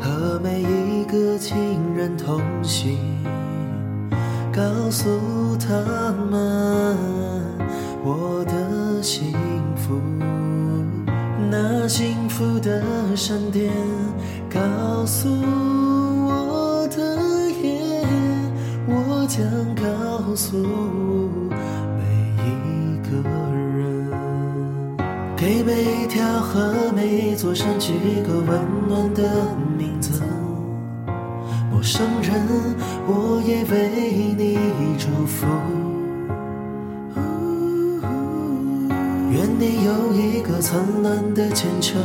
和每一个亲人同行，告诉他们我的幸福。那幸福的闪电，告诉我的夜，我将告诉每一个。给每一条河、每一座山取一个温暖的名字。陌生人，我也为你祝福。愿你有一个灿烂的前程，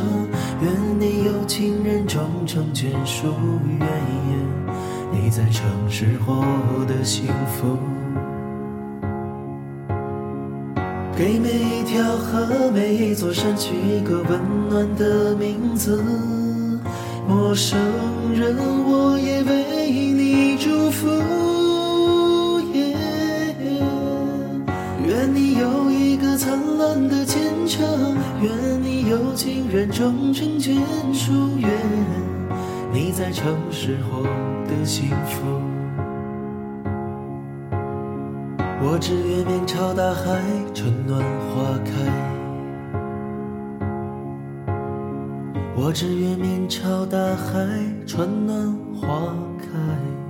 愿你有情人终成眷属，愿你在城市获得幸福。给每一条河、每一座山取一个温暖的名字。陌生人，我也为你祝福。愿你有一个灿烂的前程，愿你有情人终成眷属，愿你在城市获得幸福。我只愿面朝大海，春暖花开。我只愿面朝大海，春暖花开。